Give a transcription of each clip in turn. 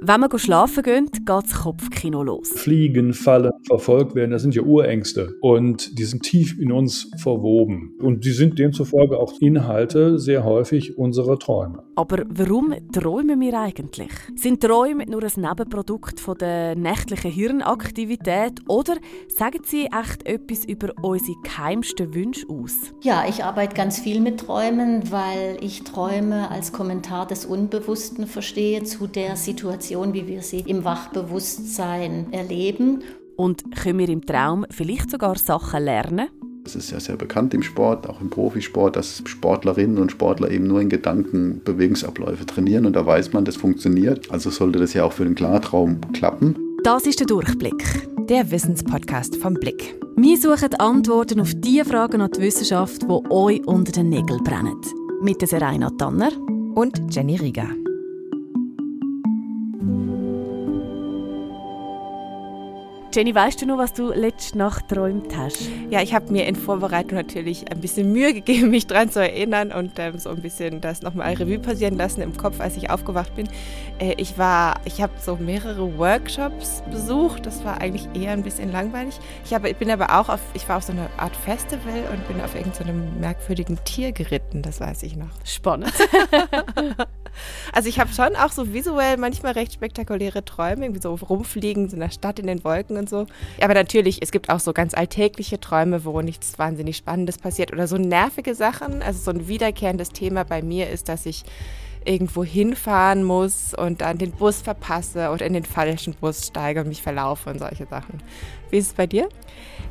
Wenn wir schlafen gehen, geht das Kopfkino los. Fliegen, fallen, verfolgt werden, das sind ja Urängste. Und die sind tief in uns verwoben. Und die sind demzufolge auch Inhalte sehr häufig unserer Träume. Aber warum träumen wir eigentlich? Sind Träume nur ein Nebenprodukt von der nächtlichen Hirnaktivität oder sagen sie echt etwas über unsere geheimsten Wünsche aus? Ja, ich arbeite ganz viel mit Träumen, weil ich Träume als Kommentar des Unbewussten verstehe zu der Situation, Situation, wie wir sie im Wachbewusstsein erleben. Und können wir im Traum vielleicht sogar Sachen lernen? Es ist ja sehr bekannt im Sport, auch im Profisport, dass Sportlerinnen und Sportler eben nur in Gedanken Bewegungsabläufe trainieren und da weiß man, das funktioniert. Also sollte das ja auch für den Klartraum klappen. Das ist der Durchblick, der Wissenspodcast vom Blick. Wir suchen Antworten auf die Fragen an die Wissenschaft, die euch unter den Nägeln brennen. Mit der Serena Tanner und Jenny Rieger. Jenny, weißt du noch, was du letzte Nacht geträumt hast? Ja, ich habe mir in Vorbereitung natürlich ein bisschen Mühe gegeben, mich daran zu erinnern und ähm, so ein bisschen das nochmal Revue passieren lassen im Kopf, als ich aufgewacht bin. Äh, ich war, ich habe so mehrere Workshops besucht. Das war eigentlich eher ein bisschen langweilig. Ich, hab, ich bin aber auch auf, ich war auf so einer Art Festival und bin auf irgendeinem so merkwürdigen Tier geritten. Das weiß ich noch. Spannend. also ich habe schon auch so visuell manchmal recht spektakuläre Träume, irgendwie so rumfliegen, so in der Stadt in den Wolken und so. Aber natürlich, es gibt auch so ganz alltägliche Träume, wo nichts wahnsinnig Spannendes passiert oder so nervige Sachen. Also so ein wiederkehrendes Thema bei mir ist, dass ich irgendwo hinfahren muss und dann den Bus verpasse oder in den falschen Bus steige und mich verlaufe und solche Sachen. Wie ist es bei dir?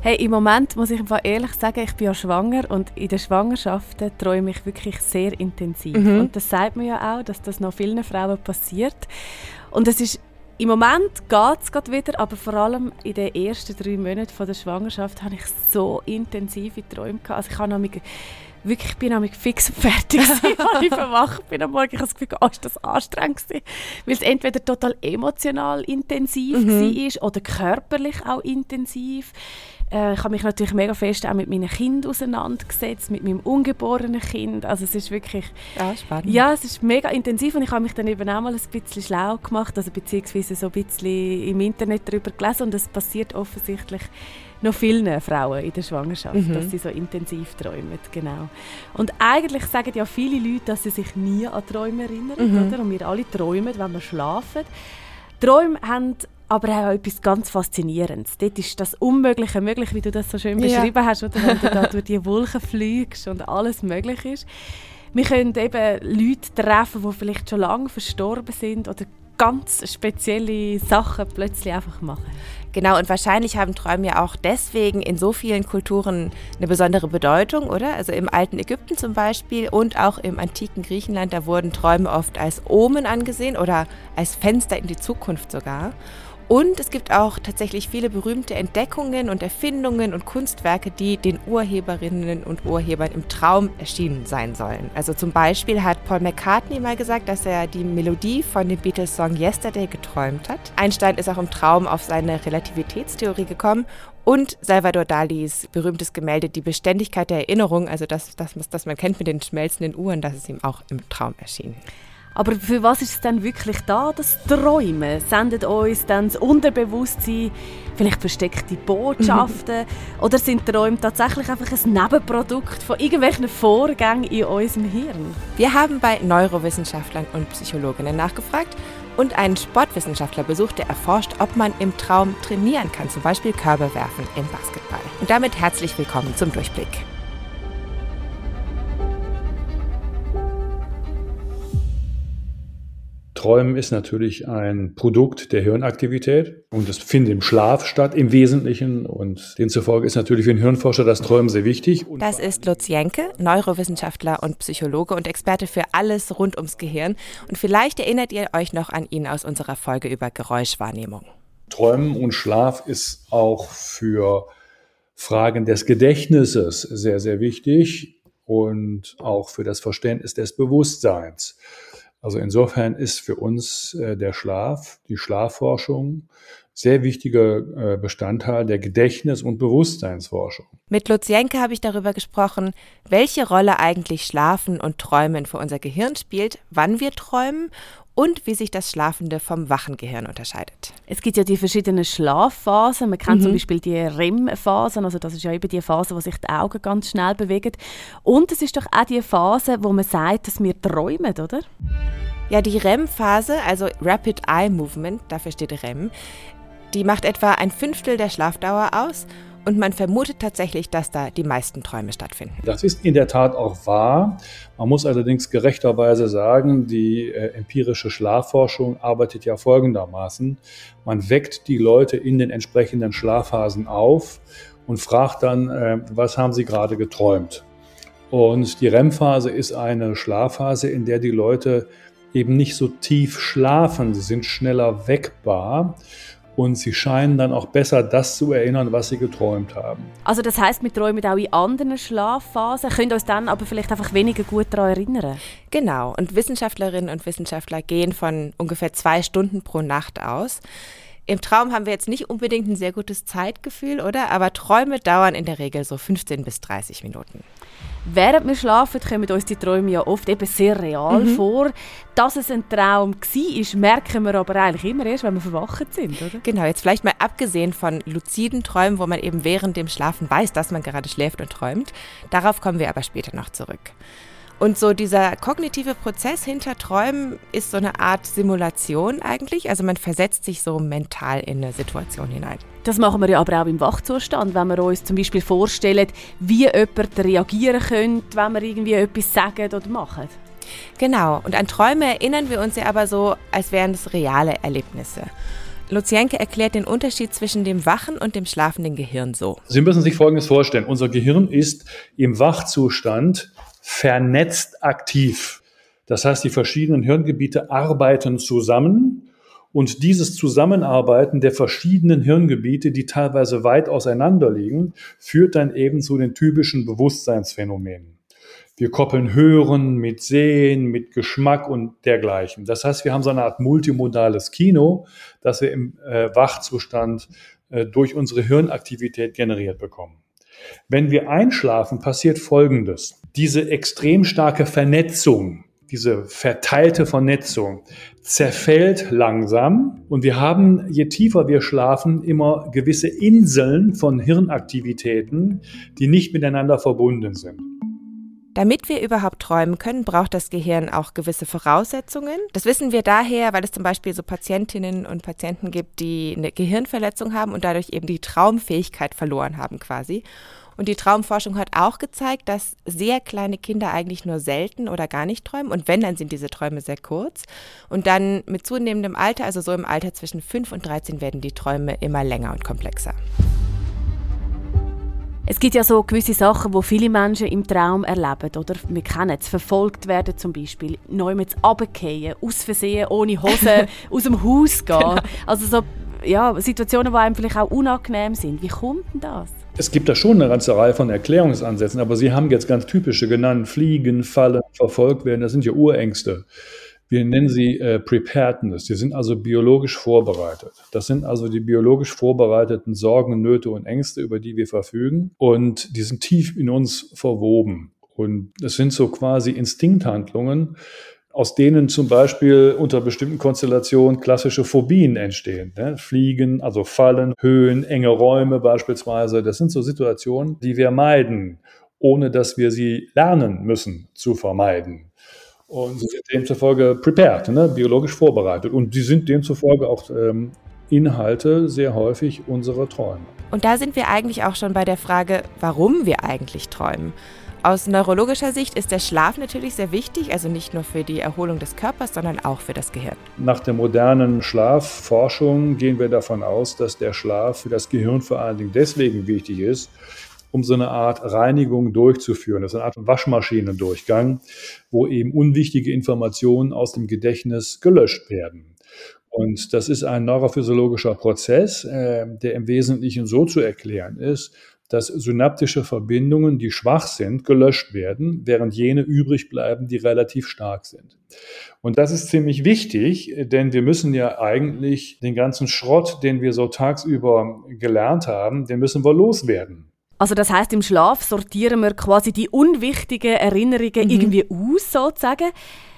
Hey, im Moment muss ich einfach ehrlich sagen, ich bin ja schwanger und in der Schwangerschaft träume ich wirklich sehr intensiv. Mhm. Und das sagt man ja auch, dass das noch vielen Frauen passiert. Und es ist im Moment geht es gerade wieder, aber vor allem in den ersten drei Monaten von der Schwangerschaft habe ich so intensive Träume gehabt. Also ich habe nämlich wirklich, ich bin nämlich fix und fertig als ich verwacht bin am Morgen. Ich habe das Gefühl, oh, ist das anstrengend gewesen. Weil es entweder total emotional intensiv mhm. war oder körperlich auch intensiv. Äh, ich habe mich natürlich mega fest auch mit meinem Kind auseinandergesetzt, mit meinem ungeborenen Kind. Also es ist wirklich... Ja, spannend. Ja, es ist mega intensiv und ich habe mich dann eben auch mal ein bisschen schlau gemacht, also beziehungsweise so ein bisschen im Internet darüber gelesen und es passiert offensichtlich noch vielen Frauen in der Schwangerschaft, mhm. dass sie so intensiv träumen, genau. Und eigentlich sagen ja viele Leute, dass sie sich nie an Träume erinnern, mhm. oder? Und wir alle träumen, wenn wir schlafen. Träume haben aber auch etwas ganz Faszinierendes. Dort ist das Unmögliche möglich, wie du das so schön beschrieben ja. hast, oder? wenn du da durch die Wolken fliegst und alles möglich ist. Wir können eben Leute treffen, die vielleicht schon lange verstorben sind oder ganz spezielle Sachen plötzlich einfach machen. Genau, und wahrscheinlich haben Träume ja auch deswegen in so vielen Kulturen eine besondere Bedeutung, oder? Also im alten Ägypten zum Beispiel und auch im antiken Griechenland, da wurden Träume oft als Omen angesehen oder als Fenster in die Zukunft sogar. Und es gibt auch tatsächlich viele berühmte Entdeckungen und Erfindungen und Kunstwerke, die den Urheberinnen und Urhebern im Traum erschienen sein sollen. Also zum Beispiel hat Paul McCartney mal gesagt, dass er die Melodie von dem Beatles-Song Yesterday geträumt hat. Einstein ist auch im Traum auf seine Relativitätstheorie gekommen und Salvador Dalis berühmtes Gemälde Die Beständigkeit der Erinnerung, also das, das, das man kennt mit den schmelzenden Uhren, das ist ihm auch im Traum erschienen. Aber für was ist es denn wirklich da, das Träumen? Sendet uns dann das Unterbewusstsein vielleicht versteckte Botschaften? Mhm. Oder sind Träume tatsächlich einfach ein Nebenprodukt von irgendwelchen Vorgängen in unserem Hirn? Wir haben bei Neurowissenschaftlern und Psychologinnen nachgefragt und einen Sportwissenschaftler besucht, der erforscht, ob man im Traum trainieren kann, zum Beispiel Körbe werfen im Basketball. Und damit herzlich willkommen zum Durchblick. Träumen ist natürlich ein Produkt der Hirnaktivität und es findet im Schlaf statt im Wesentlichen und demzufolge ist natürlich für den Hirnforscher das Träumen sehr wichtig. Das ist Lutz Jenke, Neurowissenschaftler und Psychologe und Experte für alles rund ums Gehirn und vielleicht erinnert ihr euch noch an ihn aus unserer Folge über Geräuschwahrnehmung. Träumen und Schlaf ist auch für Fragen des Gedächtnisses sehr, sehr wichtig und auch für das Verständnis des Bewusstseins. Also insofern ist für uns äh, der Schlaf, die Schlafforschung sehr wichtiger äh, Bestandteil der Gedächtnis- und Bewusstseinsforschung. Mit Lutz Jenke habe ich darüber gesprochen, welche Rolle eigentlich Schlafen und Träumen für unser Gehirn spielt, wann wir träumen und wie sich das schlafende vom wachen Gehirn unterscheidet. Es gibt ja die verschiedenen Schlafphasen. Man kennt mhm. zum Beispiel die REM-Phasen, also das ist ja eben die Phase, wo sich die Augen ganz schnell bewegen. Und es ist doch auch die Phase, wo man sagt, dass wir träumen, oder? Ja, die REM-Phase, also Rapid Eye Movement, dafür steht REM, die macht etwa ein Fünftel der Schlafdauer aus und man vermutet tatsächlich, dass da die meisten Träume stattfinden. Das ist in der Tat auch wahr. Man muss allerdings gerechterweise sagen, die äh, empirische Schlafforschung arbeitet ja folgendermaßen. Man weckt die Leute in den entsprechenden Schlafphasen auf und fragt dann, äh, was haben sie gerade geträumt? Und die REM-Phase ist eine Schlafphase, in der die Leute eben nicht so tief schlafen. Sie sind schneller weckbar und sie scheinen dann auch besser das zu erinnern, was sie geträumt haben. Also das heißt, wir träumen auch in anderen Schlafphasen, können uns dann aber vielleicht einfach weniger gut daran erinnern. Genau, und Wissenschaftlerinnen und Wissenschaftler gehen von ungefähr zwei Stunden pro Nacht aus. Im Traum haben wir jetzt nicht unbedingt ein sehr gutes Zeitgefühl, oder? Aber Träume dauern in der Regel so 15 bis 30 Minuten. Während wir schlafen, kommen uns die Träume ja oft eben sehr real mhm. vor. Dass es ein Traum war, merken wir aber eigentlich immer erst, wenn wir verwacht sind, oder? Genau, jetzt vielleicht mal abgesehen von luziden Träumen, wo man eben während dem Schlafen weiß, dass man gerade schläft und träumt. Darauf kommen wir aber später noch zurück. Und so dieser kognitive Prozess hinter Träumen ist so eine Art Simulation eigentlich. Also man versetzt sich so mental in eine Situation hinein. Das machen wir ja aber auch im Wachzustand, wenn wir uns zum Beispiel vorstellen, wie jemand reagieren könnte, wenn wir irgendwie etwas sagen oder machen. Genau, und an Träume erinnern wir uns ja aber so, als wären es reale Erlebnisse. Luzienke erklärt den Unterschied zwischen dem wachen und dem schlafenden Gehirn so. Sie müssen sich Folgendes vorstellen. Unser Gehirn ist im Wachzustand vernetzt aktiv. Das heißt, die verschiedenen Hirngebiete arbeiten zusammen und dieses Zusammenarbeiten der verschiedenen Hirngebiete, die teilweise weit auseinander liegen, führt dann eben zu den typischen Bewusstseinsphänomenen. Wir koppeln Hören mit Sehen, mit Geschmack und dergleichen. Das heißt, wir haben so eine Art multimodales Kino, das wir im äh, Wachzustand äh, durch unsere Hirnaktivität generiert bekommen. Wenn wir einschlafen, passiert Folgendes. Diese extrem starke Vernetzung, diese verteilte Vernetzung zerfällt langsam und wir haben, je tiefer wir schlafen, immer gewisse Inseln von Hirnaktivitäten, die nicht miteinander verbunden sind. Damit wir überhaupt träumen können, braucht das Gehirn auch gewisse Voraussetzungen. Das wissen wir daher, weil es zum Beispiel so Patientinnen und Patienten gibt, die eine Gehirnverletzung haben und dadurch eben die Traumfähigkeit verloren haben quasi. Und die Traumforschung hat auch gezeigt, dass sehr kleine Kinder eigentlich nur selten oder gar nicht träumen. Und wenn, dann sind diese Träume sehr kurz. Und dann mit zunehmendem Alter, also so im Alter zwischen 5 und 13, werden die Träume immer länger und komplexer. Es gibt ja so gewisse Sachen, wo viele Menschen im Traum erleben, oder? Wir kennen es, verfolgt werden zum Beispiel, neu mit runterfallen, aus Versehen, ohne Hose aus dem Haus gehen. Genau. Also so ja, Situationen, die einem vielleicht auch unangenehm sind. Wie kommt denn das? Es gibt da schon eine ganze Reihe von Erklärungsansätzen, aber Sie haben jetzt ganz typische genannt, Fliegen, Fallen, verfolgt werden, das sind ja Urängste. Wir nennen sie äh, Preparedness. Die sind also biologisch vorbereitet. Das sind also die biologisch vorbereiteten Sorgen, Nöte und Ängste, über die wir verfügen. Und die sind tief in uns verwoben. Und es sind so quasi Instinkthandlungen, aus denen zum Beispiel unter bestimmten Konstellationen klassische Phobien entstehen. Ne? Fliegen, also Fallen, Höhen, enge Räume beispielsweise. Das sind so Situationen, die wir meiden, ohne dass wir sie lernen müssen zu vermeiden. Und sie sind demzufolge prepared, ne, biologisch vorbereitet. Und sie sind demzufolge auch ähm, Inhalte sehr häufig unserer Träume. Und da sind wir eigentlich auch schon bei der Frage, warum wir eigentlich träumen. Aus neurologischer Sicht ist der Schlaf natürlich sehr wichtig, also nicht nur für die Erholung des Körpers, sondern auch für das Gehirn. Nach der modernen Schlafforschung gehen wir davon aus, dass der Schlaf für das Gehirn vor allen Dingen deswegen wichtig ist, um so eine Art Reinigung durchzuführen. Das ist eine Art Waschmaschinendurchgang, wo eben unwichtige Informationen aus dem Gedächtnis gelöscht werden. Und das ist ein neurophysiologischer Prozess, äh, der im Wesentlichen so zu erklären ist, dass synaptische Verbindungen, die schwach sind, gelöscht werden, während jene übrig bleiben, die relativ stark sind. Und das ist ziemlich wichtig, denn wir müssen ja eigentlich den ganzen Schrott, den wir so tagsüber gelernt haben, den müssen wir loswerden. Also das heißt, im Schlaf sortieren wir quasi die unwichtigen Erinnerungen mhm. irgendwie aus, sozusagen.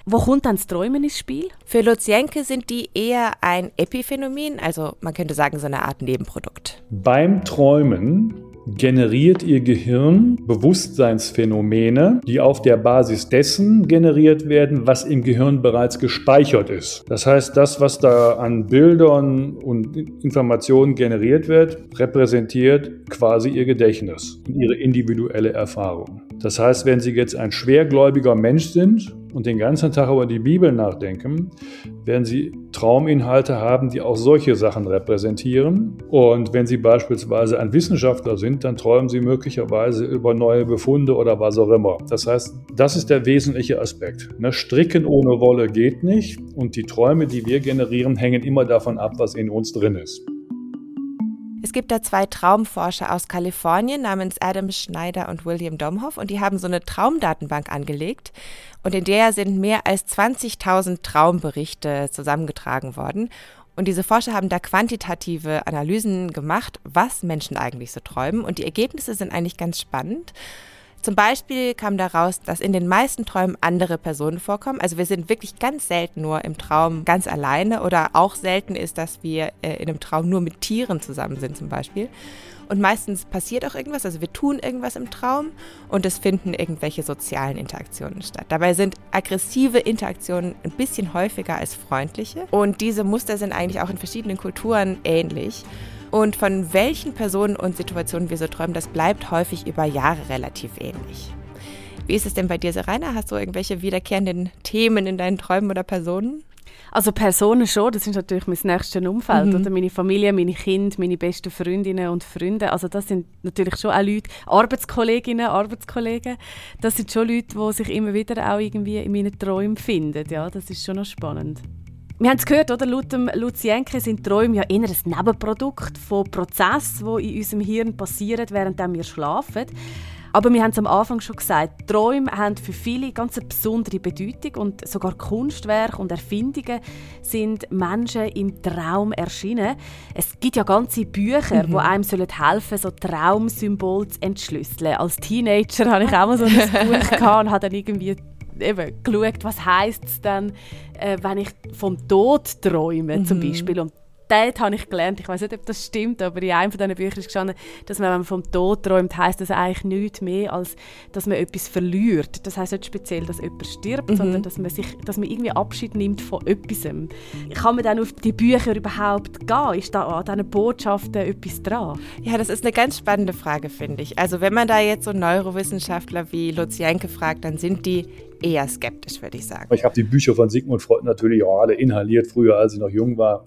Wo kommt dann das Träumen ins Spiel? Für Luzienke sind die eher ein Epiphänomen, also man könnte sagen so eine Art Nebenprodukt. Beim Träumen generiert Ihr Gehirn Bewusstseinsphänomene, die auf der Basis dessen generiert werden, was im Gehirn bereits gespeichert ist. Das heißt, das, was da an Bildern und Informationen generiert wird, repräsentiert quasi Ihr Gedächtnis und Ihre individuelle Erfahrung. Das heißt, wenn Sie jetzt ein schwergläubiger Mensch sind und den ganzen Tag über die Bibel nachdenken, werden Sie Trauminhalte haben, die auch solche Sachen repräsentieren. Und wenn Sie beispielsweise ein Wissenschaftler sind, dann träumen Sie möglicherweise über neue Befunde oder was auch immer. Das heißt, das ist der wesentliche Aspekt. Ne? Stricken ohne Wolle geht nicht und die Träume, die wir generieren, hängen immer davon ab, was in uns drin ist. Es gibt da zwei Traumforscher aus Kalifornien namens Adam Schneider und William Domhoff und die haben so eine Traumdatenbank angelegt und in der sind mehr als 20.000 Traumberichte zusammengetragen worden. Und diese Forscher haben da quantitative Analysen gemacht, was Menschen eigentlich so träumen und die Ergebnisse sind eigentlich ganz spannend. Zum Beispiel kam daraus, dass in den meisten Träumen andere Personen vorkommen. Also wir sind wirklich ganz selten nur im Traum ganz alleine oder auch selten ist, dass wir äh, in einem Traum nur mit Tieren zusammen sind zum Beispiel. Und meistens passiert auch irgendwas, also wir tun irgendwas im Traum und es finden irgendwelche sozialen Interaktionen statt. Dabei sind aggressive Interaktionen ein bisschen häufiger als freundliche und diese Muster sind eigentlich auch in verschiedenen Kulturen ähnlich. Und von welchen Personen und Situationen wir so träumen, das bleibt häufig über Jahre relativ ähnlich. Wie ist es denn bei dir, Serena? Hast du irgendwelche wiederkehrenden Themen in deinen Träumen oder Personen? Also Personen schon, das ist natürlich mein nächstes Umfeld, mhm. oder meine Familie, meine Kinder, meine besten Freundinnen und Freunde. Also das sind natürlich schon auch Leute, Arbeitskolleginnen, Arbeitskollegen. Das sind schon Leute, die sich immer wieder auch irgendwie in meinen Träumen finden. Ja, das ist schon noch spannend. Wir haben es gehört, oder? Laut dem Lucienke sind Träume ja eher ein Nebenprodukt von Prozessen, die in unserem Hirn passieren, während wir schlafen. Aber wir haben es am Anfang schon gesagt, Träume haben für viele ganz eine besondere Bedeutung und sogar Kunstwerke und Erfindungen sind Menschen im Traum erschienen. Es gibt ja ganze Bücher, mhm. die einem helfen sollen, so Traumsymbole zu entschlüsseln. Als Teenager hatte ich auch mal so ein Buch und habe dann irgendwie eben geschaut, was heisst es dann, äh, wenn ich vom Tod träume mhm. zum Beispiel. Und dort habe ich gelernt, ich weiß nicht, ob das stimmt, aber in einem von diesen Büchern ist gestanden, dass man, wenn man vom Tod träumt, heisst das eigentlich nichts mehr, als dass man etwas verliert. Das heisst nicht speziell, dass jemand stirbt, mhm. sondern dass man, sich, dass man irgendwie Abschied nimmt von etwas. Kann man dann auf die Bücher überhaupt gehen? Ist da an diesen Botschaften etwas dran? Ja, das ist eine ganz spannende Frage, finde ich. Also wenn man da jetzt so Neurowissenschaftler wie Lucienke fragt, dann sind die eher skeptisch, würde ich sagen. Ich habe die Bücher von Sigmund Freud natürlich auch alle inhaliert, früher, als ich noch jung war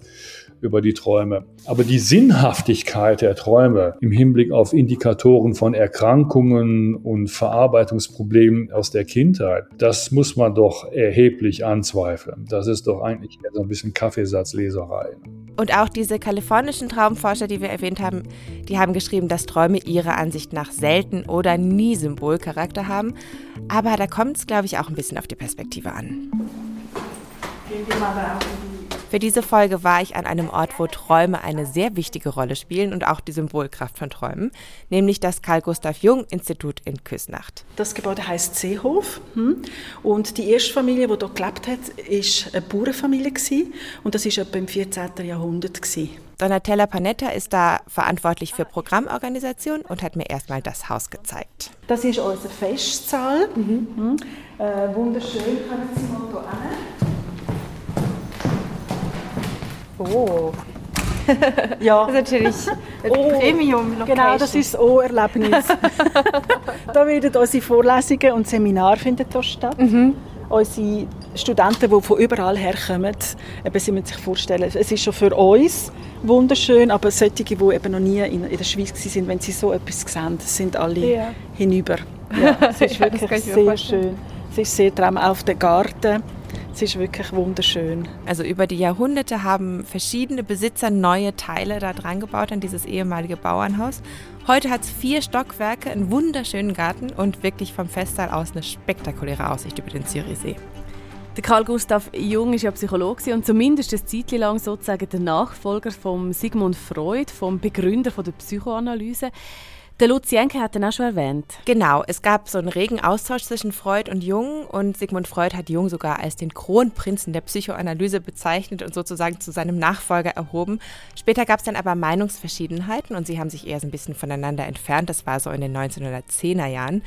über die Träume. Aber die Sinnhaftigkeit der Träume im Hinblick auf Indikatoren von Erkrankungen und Verarbeitungsproblemen aus der Kindheit, das muss man doch erheblich anzweifeln. Das ist doch eigentlich so ein bisschen Kaffeesatzleserei. Und auch diese kalifornischen Traumforscher, die wir erwähnt haben, die haben geschrieben, dass Träume ihrer Ansicht nach selten oder nie Symbolcharakter haben. Aber da kommt es, glaube ich, auch ein bisschen auf die Perspektive an. Gehen wir mal auf die für diese Folge war ich an einem Ort, wo Träume eine sehr wichtige Rolle spielen und auch die Symbolkraft von Träumen, nämlich das Karl Gustav Jung Institut in Küsnacht. Das Gebäude heißt Seehof hm? und die erste Familie, die dort gelebt hat, ist eine Bauernfamilie und das ist etwa im 14. Jahrhundert Donatella Panetta ist da verantwortlich für Programmorganisation und hat mir erstmal das Haus gezeigt. Das ist unser Festsaal. Mhm. Hm? Äh, wunderschön, können Sie mal hier Oh. ja. Das ist natürlich ein oh, Premium Location. Genau, das ist das O-Erlebnis. da werden unsere Vorlesungen und Seminare finden hier statt. Mhm. Unsere Studenten, die von überall herkommen, eben, sie müssen sich vorstellen, es ist schon für uns wunderschön, aber solche, die eben noch nie in, der Schweiz waren, wenn sie so etwas sehen, sind alle ja. hinüber. Ja, es ist wirklich sehr schön. Es ist sehr traumhaft. Auf der Garten Es ist wirklich wunderschön. Also über die Jahrhunderte haben verschiedene Besitzer neue Teile da dran gebaut an dieses ehemalige Bauernhaus. Heute hat es vier Stockwerke, einen wunderschönen Garten und wirklich vom Festsaal aus eine spektakuläre Aussicht über den Zürichsee. Der Karl Gustav Jung ist ja Psychologe und zumindest eine Zeit lang sozusagen der Nachfolger von Sigmund Freud, vom Begründer der Psychoanalyse. Der Luzi Enke hat ihn auch schon erwähnt. Genau, es gab so einen regen Austausch zwischen Freud und Jung und Sigmund Freud hat Jung sogar als den Kronprinzen der Psychoanalyse bezeichnet und sozusagen zu seinem Nachfolger erhoben. Später gab es dann aber Meinungsverschiedenheiten und sie haben sich eher so ein bisschen voneinander entfernt. Das war so in den 1910er Jahren.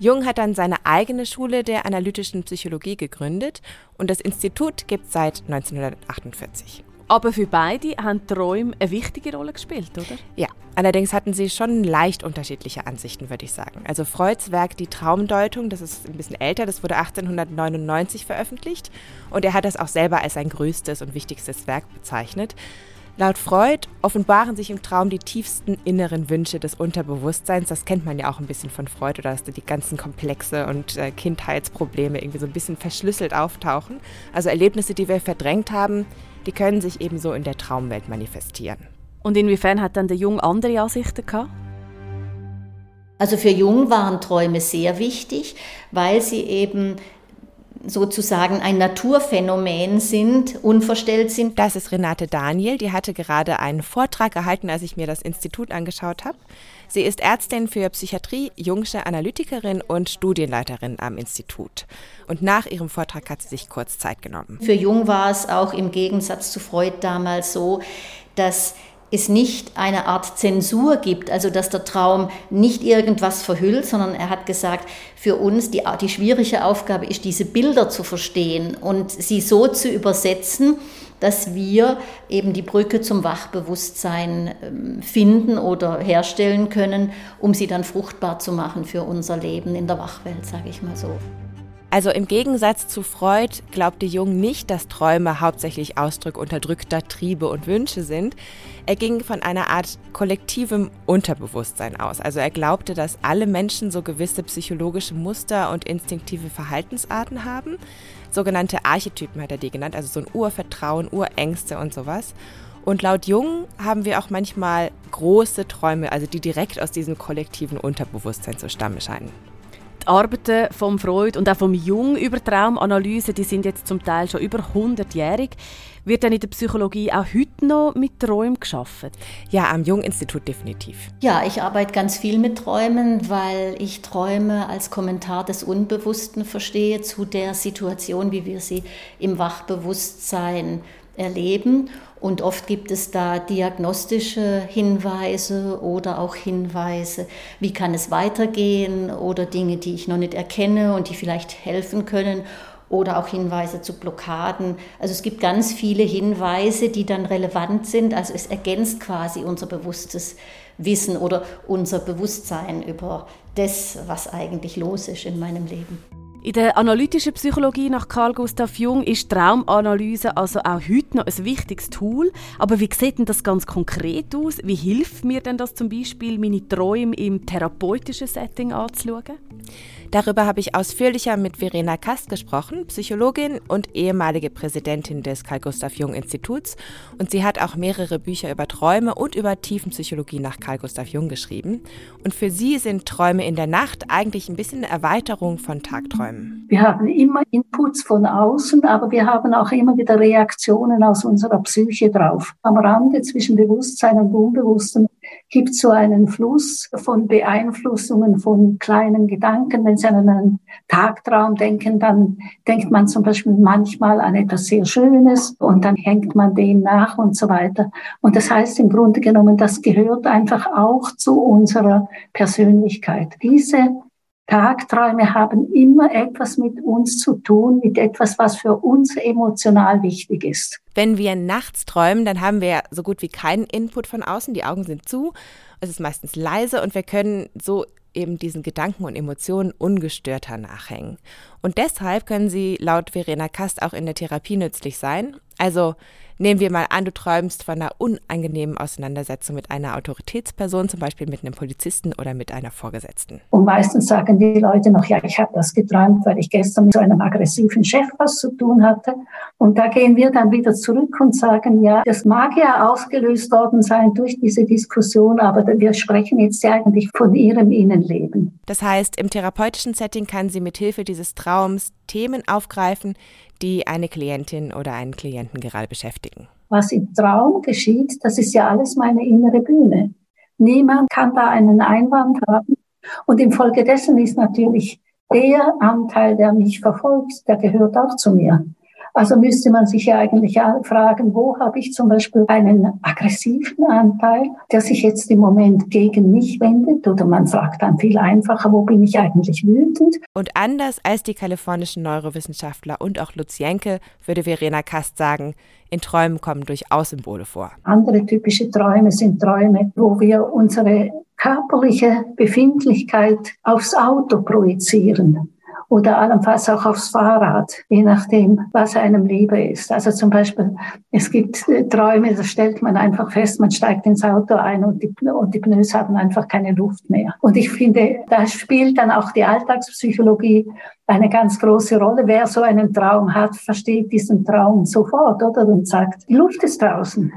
Jung hat dann seine eigene Schule der analytischen Psychologie gegründet und das Institut gibt es seit 1948. Aber für beide haben Träume eine wichtige Rolle gespielt, oder? Ja, allerdings hatten sie schon leicht unterschiedliche Ansichten, würde ich sagen. Also Freuds Werk Die Traumdeutung, das ist ein bisschen älter, das wurde 1899 veröffentlicht und er hat das auch selber als sein größtes und wichtigstes Werk bezeichnet. Laut Freud offenbaren sich im Traum die tiefsten inneren Wünsche des Unterbewusstseins. Das kennt man ja auch ein bisschen von Freud, oder dass da die ganzen Komplexe und äh, Kindheitsprobleme irgendwie so ein bisschen verschlüsselt auftauchen. Also Erlebnisse, die wir verdrängt haben, die können sich ebenso in der Traumwelt manifestieren. Und inwiefern hat dann der Jung andere Ansichten gehabt? Also für Jung waren Träume sehr wichtig, weil sie eben sozusagen ein Naturphänomen sind, unverstellt sind. Das ist Renate Daniel, die hatte gerade einen Vortrag gehalten, als ich mir das Institut angeschaut habe. Sie ist Ärztin für Psychiatrie, Jungsche Analytikerin und Studienleiterin am Institut. Und nach ihrem Vortrag hat sie sich kurz Zeit genommen. Für Jung war es auch im Gegensatz zu Freud damals so, dass es nicht eine Art Zensur gibt, also dass der Traum nicht irgendwas verhüllt, sondern er hat gesagt, für uns die, die schwierige Aufgabe ist, diese Bilder zu verstehen und sie so zu übersetzen, dass wir eben die Brücke zum Wachbewusstsein ähm, finden oder herstellen können, um sie dann fruchtbar zu machen für unser Leben in der Wachwelt, sage ich mal so. Also im Gegensatz zu Freud glaubte Jung nicht, dass Träume hauptsächlich Ausdruck unterdrückter Triebe und Wünsche sind. Er ging von einer Art kollektivem Unterbewusstsein aus. Also er glaubte, dass alle Menschen so gewisse psychologische Muster und instinktive Verhaltensarten haben. Sogenannte Archetypen hat er die genannt, also so ein Urvertrauen, Urängste und sowas. Und laut Jung haben wir auch manchmal große Träume, also die direkt aus diesem kollektiven Unterbewusstsein zu stammen scheinen. Arbeiten vom Freud und auch vom Jung über Traumanalyse, die sind jetzt zum Teil schon über 100-jährig. Wird dann in der Psychologie auch heute noch mit Träumen geschaffen? Ja, am Jung-Institut definitiv. Ja, ich arbeite ganz viel mit Träumen, weil ich Träume als Kommentar des Unbewussten verstehe zu der Situation, wie wir sie im Wachbewusstsein erleben. Und oft gibt es da diagnostische Hinweise oder auch Hinweise, wie kann es weitergehen oder Dinge, die ich noch nicht erkenne und die vielleicht helfen können oder auch Hinweise zu Blockaden. Also es gibt ganz viele Hinweise, die dann relevant sind. Also es ergänzt quasi unser bewusstes Wissen oder unser Bewusstsein über das, was eigentlich los ist in meinem Leben. In der analytischen Psychologie nach Carl Gustav Jung ist Traumanalyse also auch heute noch ein wichtiges Tool. Aber wie sieht denn das ganz konkret aus? Wie hilft mir denn das zum Beispiel, meine Träume im therapeutischen Setting anzuschauen? Darüber habe ich ausführlicher mit Verena Kast gesprochen, Psychologin und ehemalige Präsidentin des Carl Gustav Jung Instituts. Und sie hat auch mehrere Bücher über Träume und über Tiefenpsychologie nach Carl Gustav Jung geschrieben. Und für sie sind Träume in der Nacht eigentlich ein bisschen eine Erweiterung von Tagträumen. Wir haben immer Inputs von außen, aber wir haben auch immer wieder Reaktionen aus unserer Psyche drauf. Am Rande zwischen Bewusstsein und Unbewussten gibt so einen Fluss von Beeinflussungen von kleinen Gedanken. Wenn Sie an einen Tagtraum denken, dann denkt man zum Beispiel manchmal an etwas sehr Schönes und dann hängt man dem nach und so weiter. Und das heißt im Grunde genommen, das gehört einfach auch zu unserer Persönlichkeit. Diese Tagträume haben immer etwas mit uns zu tun, mit etwas, was für uns emotional wichtig ist. Wenn wir nachts träumen, dann haben wir so gut wie keinen Input von außen. Die Augen sind zu, es ist meistens leise und wir können so eben diesen Gedanken und Emotionen ungestörter nachhängen. Und deshalb können sie laut Verena Kast auch in der Therapie nützlich sein. Also Nehmen wir mal an, du träumst von einer unangenehmen Auseinandersetzung mit einer Autoritätsperson, zum Beispiel mit einem Polizisten oder mit einer Vorgesetzten. Und meistens sagen die Leute noch, ja, ich habe das geträumt, weil ich gestern mit so einem aggressiven Chef was zu tun hatte. Und da gehen wir dann wieder zurück und sagen, ja, das mag ja ausgelöst worden sein durch diese Diskussion, aber wir sprechen jetzt ja eigentlich von ihrem Innenleben. Das heißt, im therapeutischen Setting kann sie mit Hilfe dieses Traums Themen aufgreifen, die eine Klientin oder einen Klienten gerade beschäftigen. Was im Traum geschieht, das ist ja alles meine innere Bühne. Niemand kann da einen Einwand haben. Und infolgedessen ist natürlich der Anteil, der mich verfolgt, der gehört auch zu mir. Also müsste man sich ja eigentlich fragen, wo habe ich zum Beispiel einen aggressiven Anteil, der sich jetzt im Moment gegen mich wendet? Oder man fragt dann viel einfacher, wo bin ich eigentlich wütend? Und anders als die kalifornischen Neurowissenschaftler und auch Lutz Jenke würde Verena Kast sagen, in Träumen kommen durchaus Symbole vor. Andere typische Träume sind Träume, wo wir unsere körperliche Befindlichkeit aufs Auto projizieren oder allenfalls auch aufs Fahrrad, je nachdem, was einem lieber ist. Also zum Beispiel, es gibt äh, Träume, da stellt man einfach fest, man steigt ins Auto ein und die, und die Pneus haben einfach keine Luft mehr. Und ich finde, da spielt dann auch die Alltagspsychologie eine ganz große Rolle. Wer so einen Traum hat, versteht diesen Traum sofort, oder? Und sagt, die Luft ist draußen.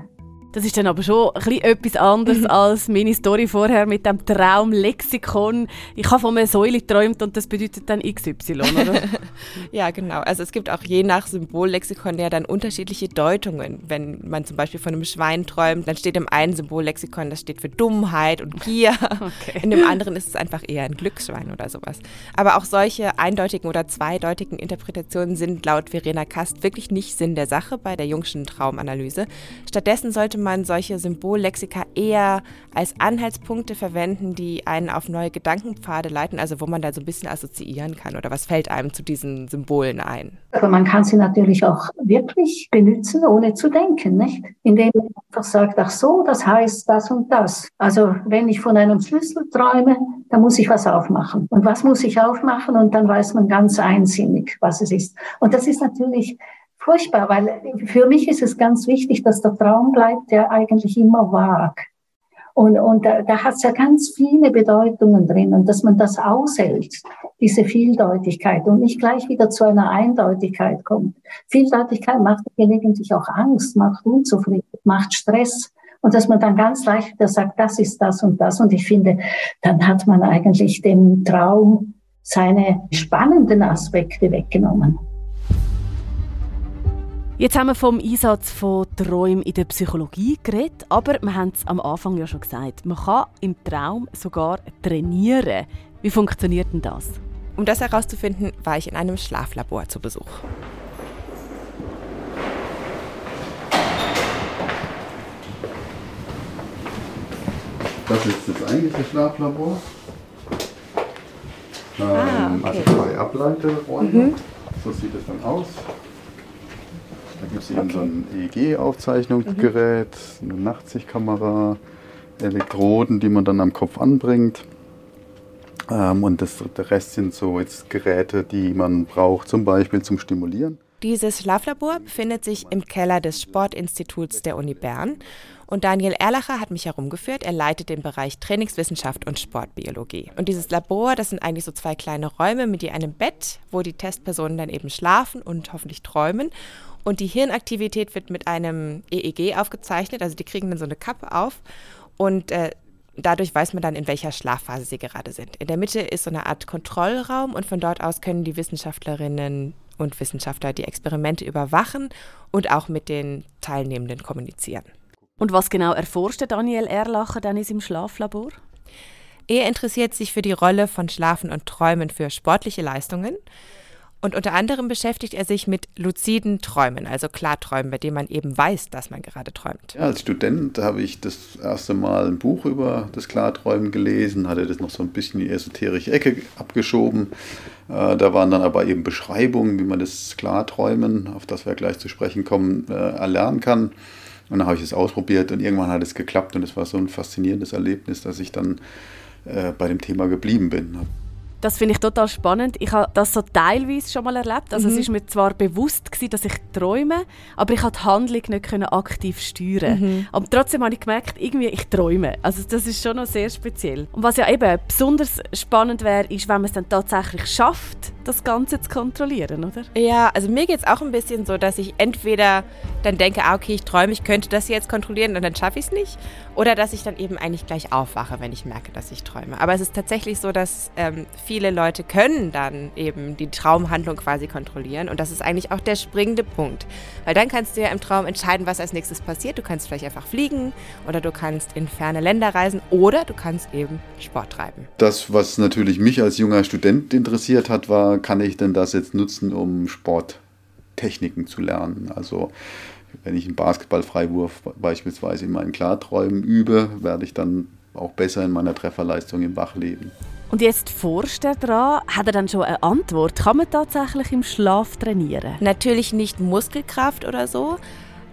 Das ist dann aber schon ein bisschen etwas anderes als meine Story vorher mit dem Traumlexikon. Ich habe von einer Säule geträumt und das bedeutet dann XY, oder? ja, genau. Also es gibt auch je nach Symbollexikon ja dann unterschiedliche Deutungen. Wenn man zum Beispiel von einem Schwein träumt, dann steht im einen Symbollexikon, das steht für Dummheit und Gier. Okay. In dem anderen ist es einfach eher ein Glücksschwein oder sowas. Aber auch solche eindeutigen oder zweideutigen Interpretationen sind laut Verena Kast wirklich nicht Sinn der Sache bei der Jungschen Traumanalyse. Stattdessen sollte man solche Symbollexika eher als Anhaltspunkte verwenden, die einen auf neue Gedankenpfade leiten, also wo man da so ein bisschen assoziieren kann oder was fällt einem zu diesen Symbolen ein? Aber man kann sie natürlich auch wirklich benutzen, ohne zu denken, nicht? Indem man einfach sagt, ach so, das heißt das und das. Also wenn ich von einem Schlüssel träume, dann muss ich was aufmachen. Und was muss ich aufmachen? Und dann weiß man ganz einsinnig, was es ist. Und das ist natürlich furchtbar, weil für mich ist es ganz wichtig, dass der Traum bleibt, der eigentlich immer vag. Und, und da, da hat es ja ganz viele Bedeutungen drin und dass man das aushält, diese Vieldeutigkeit und nicht gleich wieder zu einer Eindeutigkeit kommt. Vieldeutigkeit macht gelegentlich auch Angst, macht Unzufriedenheit, macht Stress und dass man dann ganz leicht wieder sagt, das ist das und das. Und ich finde, dann hat man eigentlich dem Traum seine spannenden Aspekte weggenommen. Jetzt haben wir vom Einsatz von Träumen in der Psychologie geredet, aber wir haben es am Anfang ja schon gesagt, man kann im Traum sogar trainieren. Wie funktioniert denn das? Um das herauszufinden, war ich in einem Schlaflabor zu Besuch. Das ist das eigentliche Schlaflabor. Ah, ähm, okay. Also zwei Ableiteräume. Mhm. So sieht es dann aus. Gibt es eben okay. so ein EEG-Aufzeichnungsgerät, mhm. eine Nachtsichtkamera, Elektroden, die man dann am Kopf anbringt. Ähm, und das, der Rest sind so jetzt Geräte, die man braucht, zum Beispiel zum Stimulieren. Dieses Schlaflabor befindet sich im Keller des Sportinstituts der Uni Bern. Und Daniel Erlacher hat mich herumgeführt. Er leitet den Bereich Trainingswissenschaft und Sportbiologie. Und dieses Labor, das sind eigentlich so zwei kleine Räume mit je einem Bett, wo die Testpersonen dann eben schlafen und hoffentlich träumen. Und die Hirnaktivität wird mit einem EEG aufgezeichnet, also die kriegen dann so eine Kappe auf und äh, dadurch weiß man dann, in welcher Schlafphase sie gerade sind. In der Mitte ist so eine Art Kontrollraum und von dort aus können die Wissenschaftlerinnen und Wissenschaftler die Experimente überwachen und auch mit den Teilnehmenden kommunizieren. Und was genau erforscht Daniel Erlacher dann in seinem Schlaflabor? Er interessiert sich für die Rolle von Schlafen und Träumen für sportliche Leistungen und unter anderem beschäftigt er sich mit luziden Träumen, also Klarträumen, bei denen man eben weiß, dass man gerade träumt. Ja, als Student habe ich das erste Mal ein Buch über das Klarträumen gelesen, hatte das noch so ein bisschen in die esoterische Ecke abgeschoben. Äh, da waren dann aber eben Beschreibungen, wie man das Klarträumen, auf das wir gleich zu sprechen kommen, äh, erlernen kann. Und dann habe ich es ausprobiert und irgendwann hat es geklappt und es war so ein faszinierendes Erlebnis, dass ich dann äh, bei dem Thema geblieben bin. Das finde ich total spannend. Ich habe das so teilweise schon mal erlebt. Also mhm. es ist mir zwar bewusst gewesen, dass ich träume, aber ich konnte die Handlung nicht können aktiv steuern. Mhm. Aber trotzdem habe ich gemerkt, irgendwie ich träume. Also das ist schon noch sehr speziell. Und was ja eben besonders spannend wäre, ist, wenn man es dann tatsächlich schafft, das Ganze zu kontrollieren, oder? Ja, also mir geht es auch ein bisschen so, dass ich entweder dann denke, ah, okay, ich träume, ich könnte das jetzt kontrollieren und dann schaffe ich es nicht. Oder dass ich dann eben eigentlich gleich aufwache, wenn ich merke, dass ich träume. Aber es ist tatsächlich so, dass ähm, viele Leute können dann eben die Traumhandlung quasi kontrollieren. Und das ist eigentlich auch der springende Punkt. Weil dann kannst du ja im Traum entscheiden, was als nächstes passiert. Du kannst vielleicht einfach fliegen oder du kannst in ferne Länder reisen oder du kannst eben Sport treiben. Das, was natürlich mich als junger Student interessiert hat, war, kann ich denn das jetzt nutzen, um Sporttechniken zu lernen? Also wenn ich einen Basketballfreiwurf beispielsweise in meinen Klarträumen übe, werde ich dann auch besser in meiner Trefferleistung im Wachleben. Und jetzt forscht er daran, hat er dann schon eine Antwort? Kann man tatsächlich im Schlaf trainieren? Natürlich nicht Muskelkraft oder so,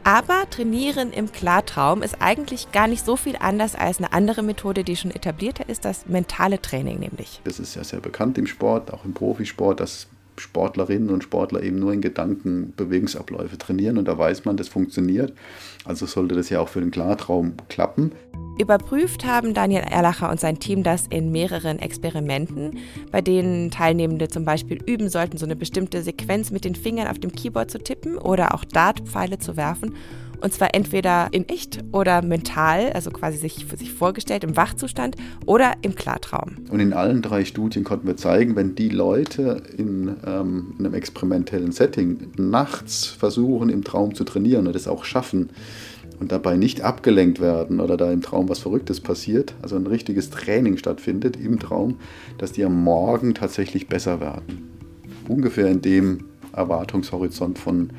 aber trainieren im Klartraum ist eigentlich gar nicht so viel anders als eine andere Methode, die schon etablierter ist, das mentale Training nämlich. Das ist ja sehr bekannt im Sport, auch im Profisport, dass Sportlerinnen und Sportler eben nur in Gedanken Bewegungsabläufe trainieren und da weiß man, das funktioniert. Also sollte das ja auch für den Klartraum klappen. Überprüft haben Daniel Erlacher und sein Team das in mehreren Experimenten, bei denen Teilnehmende zum Beispiel üben sollten, so eine bestimmte Sequenz mit den Fingern auf dem Keyboard zu tippen oder auch Dartpfeile zu werfen und zwar entweder in echt oder mental, also quasi sich sich vorgestellt im Wachzustand oder im Klartraum. Und in allen drei Studien konnten wir zeigen, wenn die Leute in, ähm, in einem experimentellen Setting nachts versuchen, im Traum zu trainieren und es auch schaffen, und dabei nicht abgelenkt werden oder da im Traum was Verrücktes passiert, also ein richtiges Training stattfindet im Traum, dass die am Morgen tatsächlich besser werden. Ungefähr in dem Erwartungshorizont von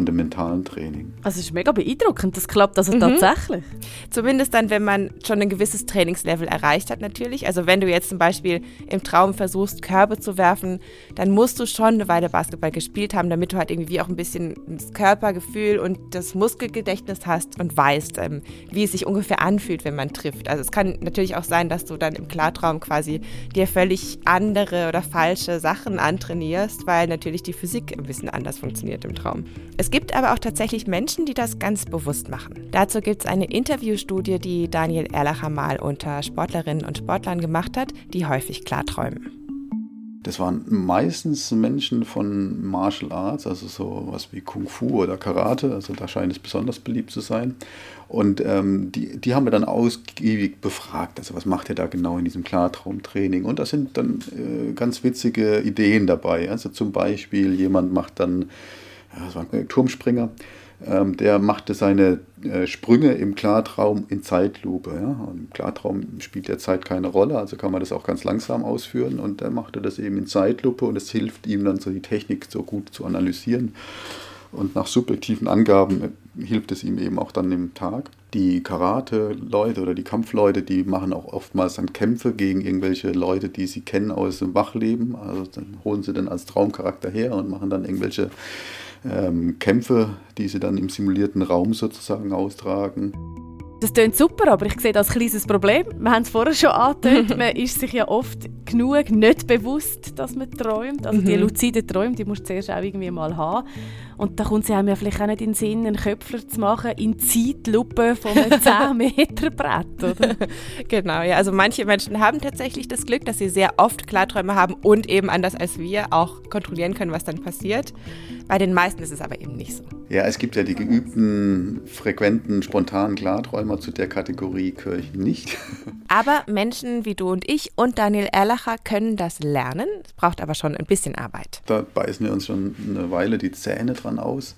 von dem mentalen Training. Also es ist mega beeindruckend, das klappt also mhm. tatsächlich. Zumindest dann, wenn man schon ein gewisses Trainingslevel erreicht hat natürlich. Also wenn du jetzt zum Beispiel im Traum versuchst, Körbe zu werfen, dann musst du schon eine Weile Basketball gespielt haben, damit du halt irgendwie auch ein bisschen das Körpergefühl und das Muskelgedächtnis hast und weißt, ähm, wie es sich ungefähr anfühlt, wenn man trifft. Also es kann natürlich auch sein, dass du dann im Klartraum quasi dir völlig andere oder falsche Sachen antrainierst, weil natürlich die Physik ein bisschen anders funktioniert im Traum. Es gibt aber auch tatsächlich Menschen, die das ganz bewusst machen. Dazu gibt es eine Interviewstudie, die Daniel Erlacher mal unter Sportlerinnen und Sportlern gemacht hat, die häufig klarträumen. Das waren meistens Menschen von Martial Arts, also so was wie Kung Fu oder Karate, also da scheint es besonders beliebt zu sein. Und ähm, die, die haben wir dann ausgiebig befragt, also was macht ihr da genau in diesem Klartraumtraining? Und da sind dann äh, ganz witzige Ideen dabei. Also zum Beispiel jemand macht dann das war ein Turmspringer, ähm, der machte seine äh, Sprünge im Klartraum in Zeitlupe. Ja? Im Klartraum spielt der Zeit keine Rolle, also kann man das auch ganz langsam ausführen und er machte das eben in Zeitlupe und es hilft ihm dann so die Technik so gut zu analysieren. Und nach subjektiven Angaben äh, hilft es ihm eben auch dann im Tag. Die Karate-Leute oder die Kampfleute, die machen auch oftmals dann Kämpfe gegen irgendwelche Leute, die sie kennen aus dem Wachleben. Also dann holen sie dann als Traumcharakter her und machen dann irgendwelche ähm, Kämpfe, die sie dann im simulierten Raum sozusagen austragen. Das klingt super, aber ich sehe das als kleines Problem. Wir haben es vorher schon angetönt, man ist sich ja oft genug nicht bewusst, dass man träumt. Also die mhm. luziden Träume, die musst du zuerst auch irgendwie mal haben. Und da kommt es einem ja vielleicht auch nicht in den Sinn, einen Köpfler zu machen in Zeitlupe von einem 10 Meter Brett, oder? genau, ja. Also manche Menschen haben tatsächlich das Glück, dass sie sehr oft Klarträume haben und eben anders als wir auch kontrollieren können, was dann passiert. Bei den meisten ist es aber eben nicht so. Ja, es gibt ja die geübten, frequenten, spontanen Klarträumer. Zu der Kategorie gehöre ich nicht. Aber Menschen wie du und ich und Daniel Erlacher können das lernen. Es braucht aber schon ein bisschen Arbeit. Da beißen wir uns schon eine Weile die Zähne dran aus.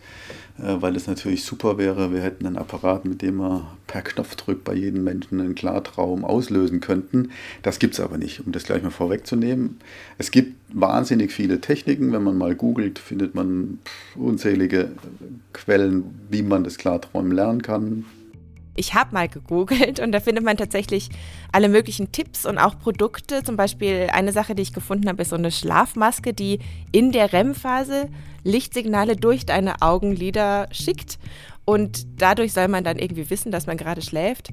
Äh, weil es natürlich super wäre, wir hätten einen Apparat, mit dem wir per Knopfdruck bei jedem Menschen einen Klartraum auslösen könnten. Das gibt es aber nicht, um das gleich mal vorwegzunehmen. Es gibt wahnsinnig viele Techniken. Wenn man mal googelt, findet man unzählige Quellen, wie man das Klarträumen lernen kann. Ich habe mal gegoogelt und da findet man tatsächlich alle möglichen Tipps und auch Produkte. Zum Beispiel eine Sache, die ich gefunden habe, ist so eine Schlafmaske, die in der REM-Phase Lichtsignale durch deine Augenlider schickt. Und dadurch soll man dann irgendwie wissen, dass man gerade schläft.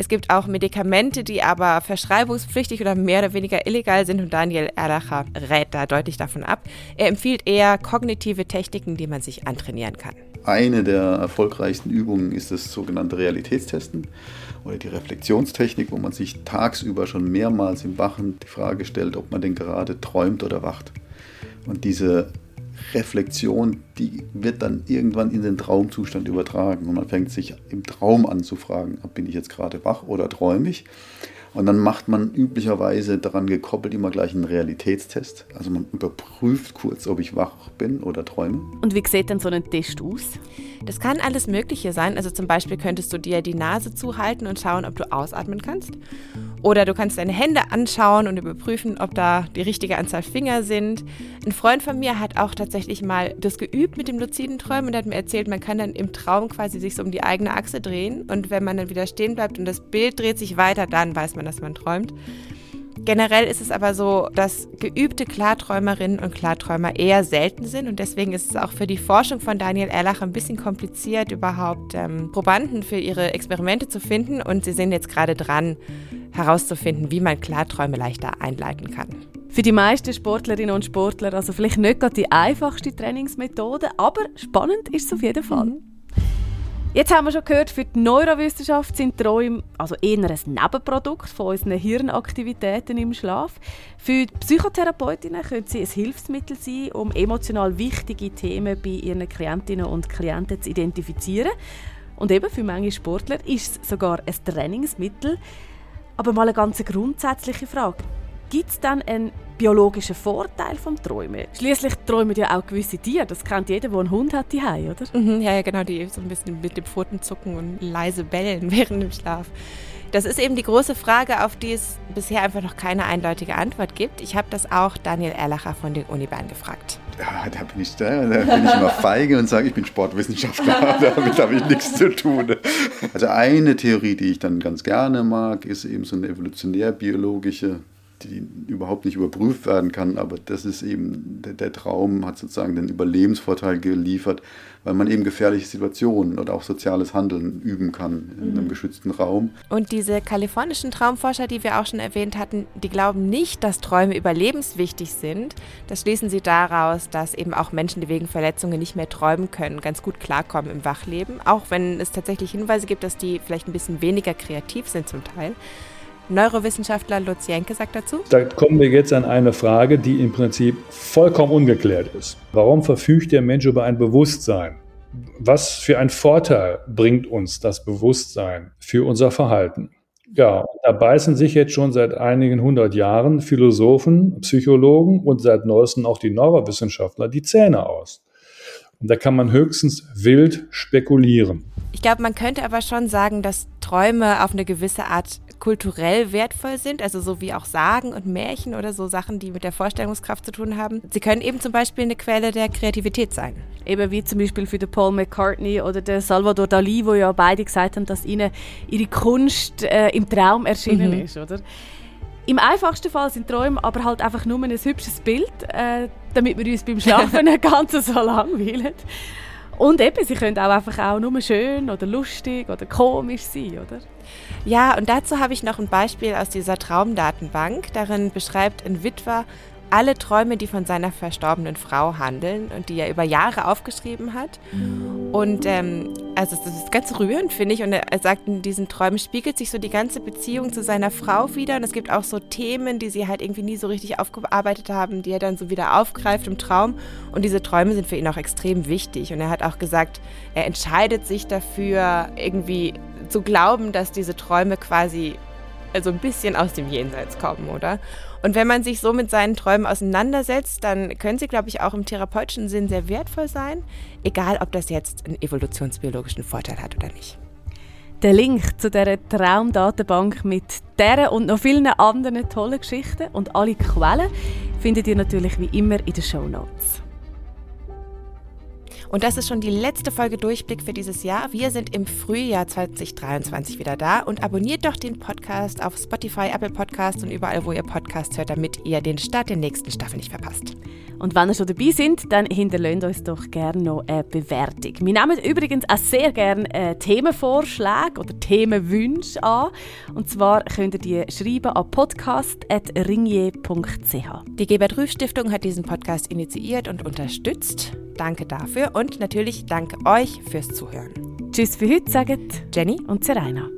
Es gibt auch Medikamente, die aber verschreibungspflichtig oder mehr oder weniger illegal sind und Daniel Erlacher rät da deutlich davon ab. Er empfiehlt eher kognitive Techniken, die man sich antrainieren kann. Eine der erfolgreichsten Übungen ist das sogenannte Realitätstesten oder die Reflexionstechnik, wo man sich tagsüber schon mehrmals im Wachen die Frage stellt, ob man denn gerade träumt oder wacht. Und diese Reflexion, die wird dann irgendwann in den Traumzustand übertragen und man fängt sich im Traum an zu fragen, bin ich jetzt gerade wach oder träume ich? Und dann macht man üblicherweise daran gekoppelt immer gleich einen Realitätstest. Also man überprüft kurz, ob ich wach bin oder träume. Und wie sieht denn so ein Test aus? Das kann alles Mögliche sein. Also zum Beispiel könntest du dir die Nase zuhalten und schauen, ob du ausatmen kannst. Oder du kannst deine Hände anschauen und überprüfen, ob da die richtige Anzahl Finger sind. Ein Freund von mir hat auch tatsächlich mal das geübt mit dem luziden Träumen und hat mir erzählt, man kann dann im Traum quasi sich so um die eigene Achse drehen. Und wenn man dann wieder stehen bleibt und das Bild dreht sich weiter, dann weiß man, dass man träumt. Generell ist es aber so, dass geübte Klarträumerinnen und Klarträumer eher selten sind und deswegen ist es auch für die Forschung von Daniel Erlach ein bisschen kompliziert, überhaupt ähm, Probanden für ihre Experimente zu finden und sie sind jetzt gerade dran, herauszufinden, wie man Klarträume leichter einleiten kann. Für die meisten Sportlerinnen und Sportler also vielleicht nicht gerade die einfachste Trainingsmethode, aber spannend ist es auf jeden Fall. Mhm. Jetzt haben wir schon gehört, für die Neurowissenschaft sind Träume also eher ein Nebenprodukt von unseren Hirnaktivitäten im Schlaf. Für die Psychotherapeutinnen können sie ein Hilfsmittel sein, um emotional wichtige Themen bei ihren Klientinnen und Klienten zu identifizieren. Und eben für manche Sportler ist es sogar ein Trainingsmittel. Aber mal eine ganz grundsätzliche Frage. Gibt es dann einen biologischen Vorteil vom Träumen? Schließlich träumen ja auch gewisse Tiere. Das kennt jeder, der einen Hund hat, die oder? Mhm, ja, ja, genau, die so ein bisschen mit den Pfoten zucken und leise bellen während dem Schlaf. Das ist eben die große Frage, auf die es bisher einfach noch keine eindeutige Antwort gibt. Ich habe das auch Daniel Erlacher von den Unibahn gefragt. Ja, da bin ich, da, da bin ich immer feige und sage, ich bin Sportwissenschaftler. Damit habe ich nichts zu tun. Also eine Theorie, die ich dann ganz gerne mag, ist eben so eine evolutionär-biologische die überhaupt nicht überprüft werden kann. Aber das ist eben, der, der, Traum hat sozusagen den Überlebensvorteil geliefert, weil man eben gefährliche Situationen oder auch soziales Handeln üben kann in einem mhm. geschützten Raum. Und diese kalifornischen Traumforscher, die wir auch schon erwähnt hatten, die glauben nicht, dass Träume überlebenswichtig sind. Das schließen sie daraus, dass eben auch Menschen, die wegen Verletzungen nicht mehr träumen können, ganz gut klarkommen im Wachleben. Auch wenn es tatsächlich Hinweise gibt, dass die vielleicht ein bisschen weniger kreativ sind zum Teil. Neurowissenschaftler Lutz Jenke sagt dazu. Da kommen wir jetzt an eine Frage, die im Prinzip vollkommen ungeklärt ist. Warum verfügt der Mensch über ein Bewusstsein? Was für einen Vorteil bringt uns das Bewusstsein für unser Verhalten? Ja, da beißen sich jetzt schon seit einigen hundert Jahren Philosophen, Psychologen und seit neuestem auch die Neurowissenschaftler die Zähne aus. Und da kann man höchstens wild spekulieren. Ich glaube, man könnte aber schon sagen, dass Träume auf eine gewisse Art kulturell wertvoll sind, also so wie auch Sagen und Märchen oder so Sachen, die mit der Vorstellungskraft zu tun haben. Sie können eben zum Beispiel eine Quelle der Kreativität sein. Eben wie zum Beispiel für den Paul McCartney oder den Salvador Dali, wo ja beide gesagt haben, dass ihnen ihre Kunst äh, im Traum erschienen mhm. ist, oder? Im einfachsten Fall sind Träume aber halt einfach nur ein hübsches Bild, äh, damit wir uns beim Schlafen nicht ganz so langweilen. Und eben, sie können auch einfach auch nur schön oder lustig oder komisch sein, oder? Ja, und dazu habe ich noch ein Beispiel aus dieser Traumdatenbank. Darin beschreibt ein Witwer alle Träume, die von seiner verstorbenen Frau handeln und die er über Jahre aufgeschrieben hat. Und ähm, also das ist ganz rührend, finde ich. Und er, sagt, in diesen Träumen spiegelt sich so die ganze Beziehung zu seiner Frau wieder. Und es gibt auch so Themen, die sie halt irgendwie nie so richtig aufgearbeitet haben, die er dann so wieder aufgreift im Traum. Und diese Träume sind für ihn auch extrem wichtig. Und er hat auch gesagt, er entscheidet sich dafür, irgendwie zu glauben, dass diese Träume quasi also ein bisschen aus dem Jenseits kommen, oder? Und wenn man sich so mit seinen Träumen auseinandersetzt, dann können sie, glaube ich, auch im therapeutischen Sinn sehr wertvoll sein, egal ob das jetzt einen evolutionsbiologischen Vorteil hat oder nicht. Der Link zu dieser Traumdatenbank mit dieser und noch vielen anderen tollen Geschichten und alle Quellen findet ihr natürlich wie immer in den Show Notes. Und das ist schon die letzte Folge Durchblick für dieses Jahr. Wir sind im Frühjahr 2023 wieder da und abonniert doch den Podcast auf Spotify, Apple Podcasts und überall, wo ihr Podcasts hört, damit ihr den Start der nächsten Staffel nicht verpasst. Und wenn ihr schon dabei sind, dann hinterlasst uns doch gerne noch eine Bewertung. Wir nehmen übrigens auch sehr gerne äh, Themenvorschläge oder Themenwünsche an. Und zwar könnt ihr die schreiben an podcast.ringier.ch. Die Gebert Rüff Stiftung hat diesen Podcast initiiert und unterstützt. Danke dafür und natürlich danke euch fürs Zuhören. Tschüss für heute, sagen Jenny und Serena.